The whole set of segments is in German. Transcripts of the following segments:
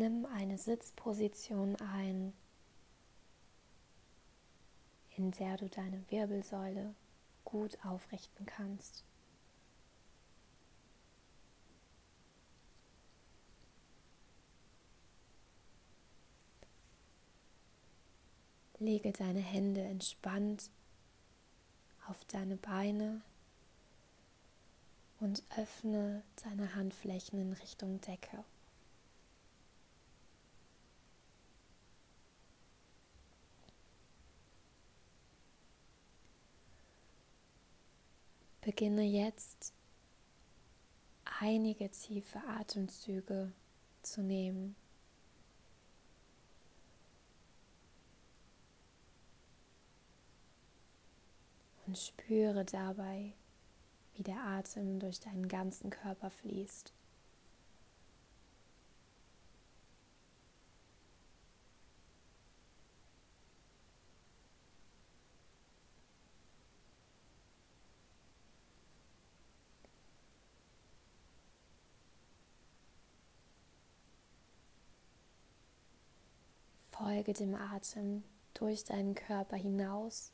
Nimm eine Sitzposition ein, in der du deine Wirbelsäule gut aufrichten kannst. Lege deine Hände entspannt auf deine Beine und öffne deine Handflächen in Richtung Decke. Beginne jetzt einige tiefe Atemzüge zu nehmen. Und spüre dabei, wie der Atem durch deinen ganzen Körper fließt. Folge dem Atem durch deinen Körper hinaus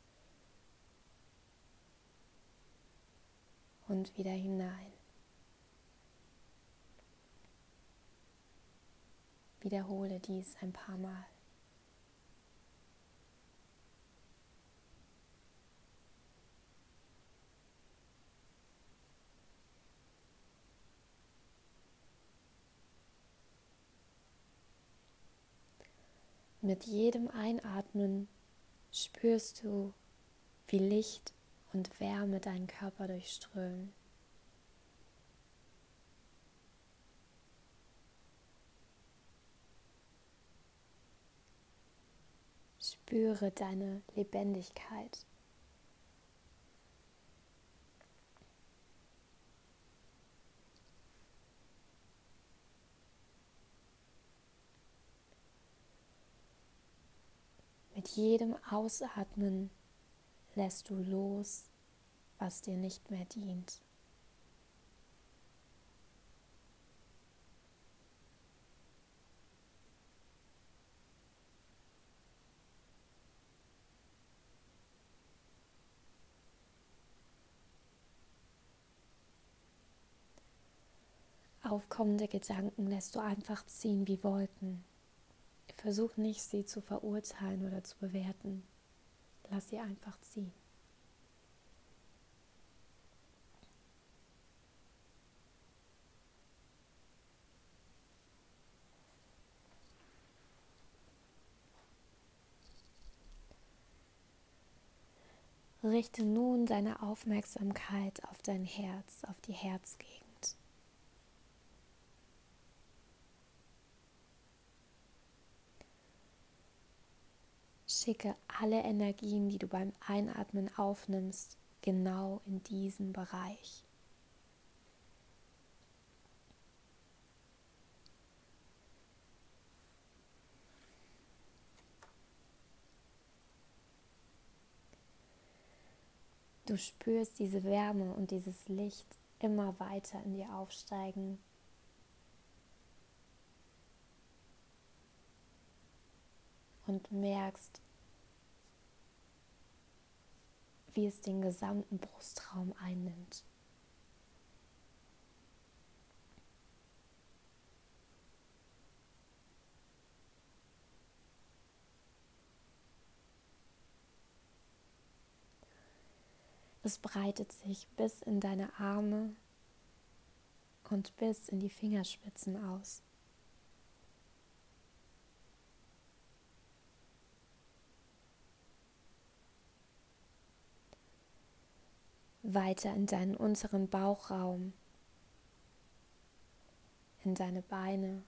und wieder hinein. Wiederhole dies ein paar Mal. Mit jedem Einatmen spürst du, wie Licht und Wärme deinen Körper durchströmen. Spüre deine Lebendigkeit. Mit jedem Ausatmen lässt du los, was dir nicht mehr dient. Aufkommende Gedanken lässt du einfach ziehen wie Wolken. Versuch nicht, sie zu verurteilen oder zu bewerten. Lass sie einfach ziehen. Richte nun deine Aufmerksamkeit auf dein Herz, auf die Herzgegend. Schicke alle Energien, die du beim Einatmen aufnimmst, genau in diesen Bereich. Du spürst diese Wärme und dieses Licht immer weiter in dir aufsteigen. Und merkst, wie es den gesamten Brustraum einnimmt. Es breitet sich bis in deine Arme und bis in die Fingerspitzen aus. Weiter in deinen unteren Bauchraum, in deine Beine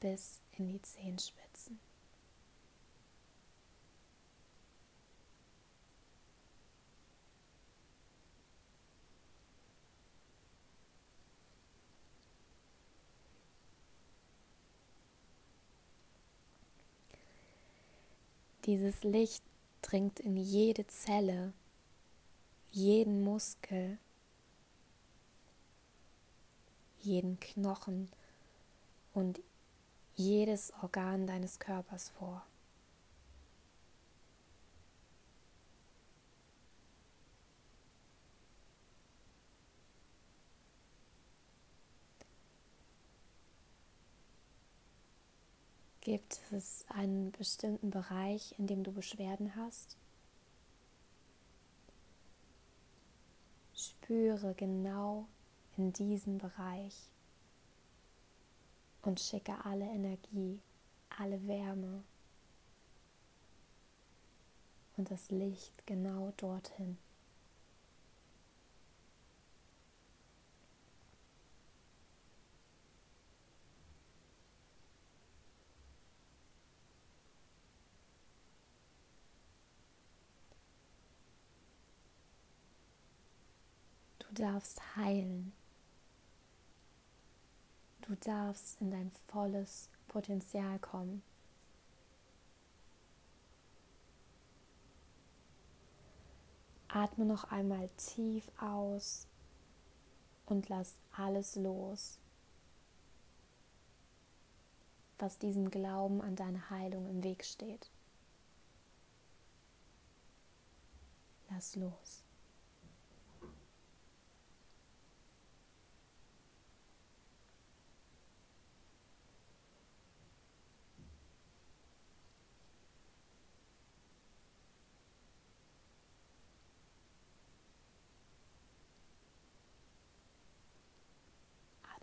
bis in die Zehenspitzen. Dieses Licht dringt in jede Zelle jeden Muskel, jeden Knochen und jedes Organ deines Körpers vor. Gibt es einen bestimmten Bereich, in dem du Beschwerden hast? Spüre genau in diesen Bereich und schicke alle Energie, alle Wärme und das Licht genau dorthin. Du darfst heilen. Du darfst in dein volles Potenzial kommen. Atme noch einmal tief aus und lass alles los, was diesem Glauben an deine Heilung im Weg steht. Lass los.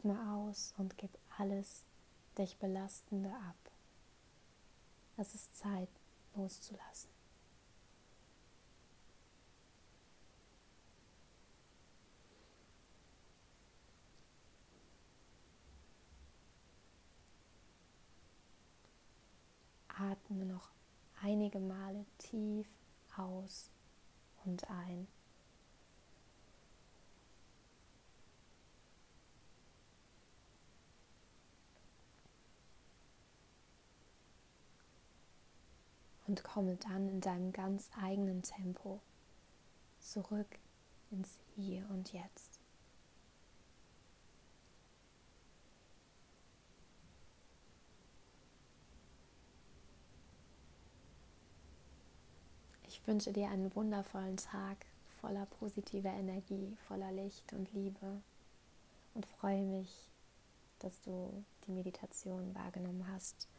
Atme aus und gib alles dich Belastende ab. Es ist Zeit loszulassen. Atme noch einige Male tief aus und ein. Und komme dann in deinem ganz eigenen Tempo zurück ins Hier und Jetzt. Ich wünsche dir einen wundervollen Tag voller positiver Energie, voller Licht und Liebe und freue mich, dass du die Meditation wahrgenommen hast